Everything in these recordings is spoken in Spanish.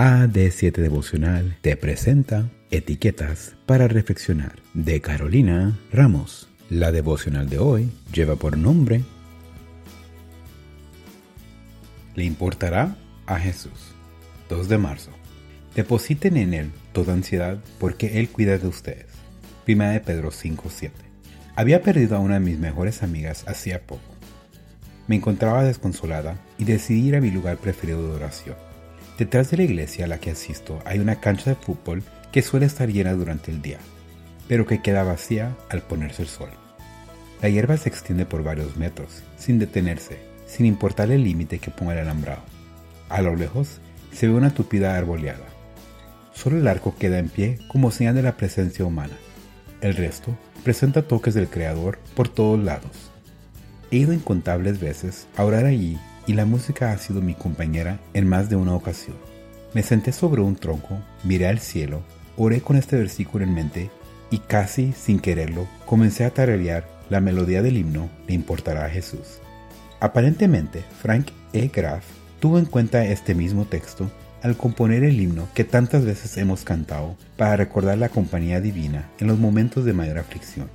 AD7 Devocional te presenta Etiquetas para Reflexionar de Carolina Ramos. La devocional de hoy lleva por nombre ¿Le importará a Jesús? 2 de marzo. Depositen en Él toda ansiedad porque Él cuida de ustedes. Prima de Pedro 5.7. Había perdido a una de mis mejores amigas hacía poco. Me encontraba desconsolada y decidí ir a mi lugar preferido de oración Detrás de la iglesia a la que asisto hay una cancha de fútbol que suele estar llena durante el día, pero que queda vacía al ponerse el sol. La hierba se extiende por varios metros, sin detenerse, sin importar el límite que ponga el alambrado. A lo lejos se ve una tupida arboleada. Solo el arco queda en pie como señal de la presencia humana. El resto presenta toques del Creador por todos lados. He ido incontables veces a orar allí y la música ha sido mi compañera en más de una ocasión. Me senté sobre un tronco, miré al cielo, oré con este versículo en mente y casi sin quererlo comencé a tararear la melodía del himno Le importará a Jesús. Aparentemente, Frank E. Graff tuvo en cuenta este mismo texto al componer el himno que tantas veces hemos cantado para recordar la compañía divina en los momentos de mayor aflicción.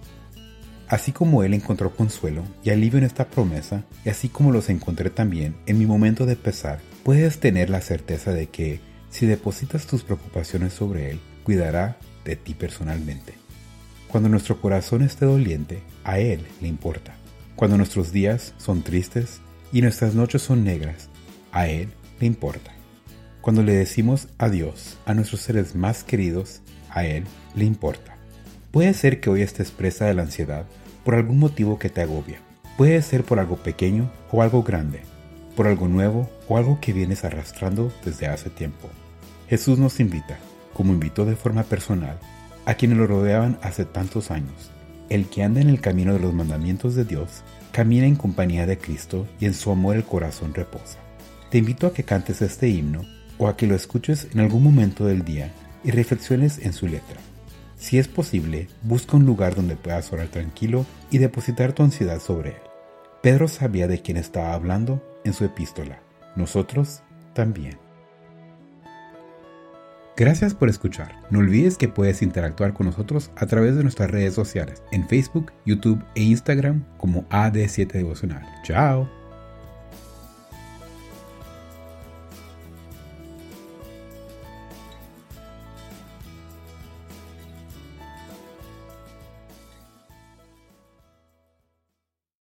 Así como Él encontró consuelo y alivio en esta promesa, y así como los encontré también en mi momento de pesar, puedes tener la certeza de que, si depositas tus preocupaciones sobre Él, cuidará de ti personalmente. Cuando nuestro corazón esté doliente, a Él le importa. Cuando nuestros días son tristes y nuestras noches son negras, a Él le importa. Cuando le decimos adiós a nuestros seres más queridos, a Él le importa. Puede ser que hoy estés presa de la ansiedad por algún motivo que te agobia. Puede ser por algo pequeño o algo grande, por algo nuevo o algo que vienes arrastrando desde hace tiempo. Jesús nos invita, como invitó de forma personal, a quienes lo rodeaban hace tantos años. El que anda en el camino de los mandamientos de Dios, camina en compañía de Cristo y en su amor el corazón reposa. Te invito a que cantes este himno o a que lo escuches en algún momento del día y reflexiones en su letra. Si es posible, busca un lugar donde puedas orar tranquilo y depositar tu ansiedad sobre él. Pedro sabía de quién estaba hablando en su epístola. Nosotros también. Gracias por escuchar. No olvides que puedes interactuar con nosotros a través de nuestras redes sociales en Facebook, YouTube e Instagram como AD7 Devocional. Chao.